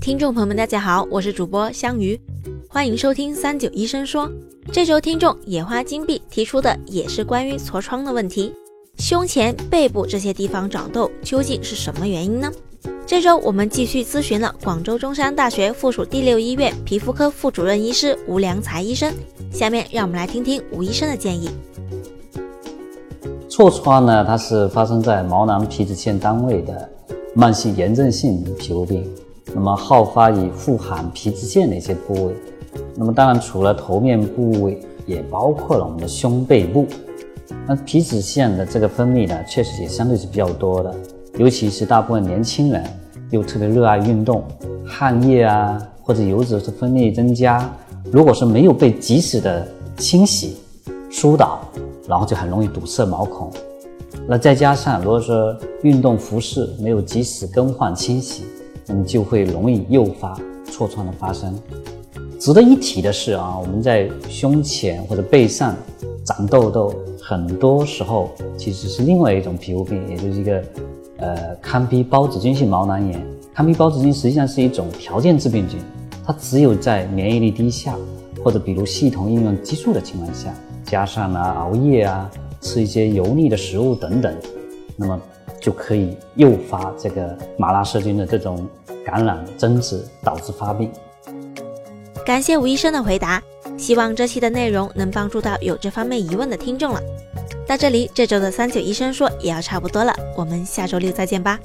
听众朋友们，大家好，我是主播香鱼，欢迎收听三九医生说。这周听众野花金币提出的也是关于痤疮的问题，胸前、背部这些地方长痘究竟是什么原因呢？这周我们继续咨询了广州中山大学附属第六医院皮肤科副主任医师吴良才医生，下面让我们来听听吴医生的建议。痤疮呢，它是发生在毛囊皮脂腺单位的慢性炎症性皮肤病。那么好发于富含皮脂腺的一些部位，那么当然除了头面部位，也包括了我们的胸背部。那皮脂腺的这个分泌呢，确实也相对是比较多的，尤其是大部分年轻人又特别热爱运动，汗液啊或者油脂的分泌增加，如果是没有被及时的清洗疏导，然后就很容易堵塞毛孔。那再加上如果说运动服饰没有及时更换清洗，那么就会容易诱发痤疮的发生。值得一提的是啊，我们在胸前或者背上长痘痘，很多时候其实是另外一种皮肤病，也就是一个呃糠皮孢子菌性毛囊炎。糠皮孢子菌实际上是一种条件致病菌，它只有在免疫力低下或者比如系统应用激素的情况下，加上啊熬夜啊吃一些油腻的食物等等，那么就可以诱发这个马拉色菌的这种。感染增殖导致发病。感谢吴医生的回答，希望这期的内容能帮助到有这方面疑问的听众了。到这里，这周的三九医生说也要差不多了，我们下周六再见吧。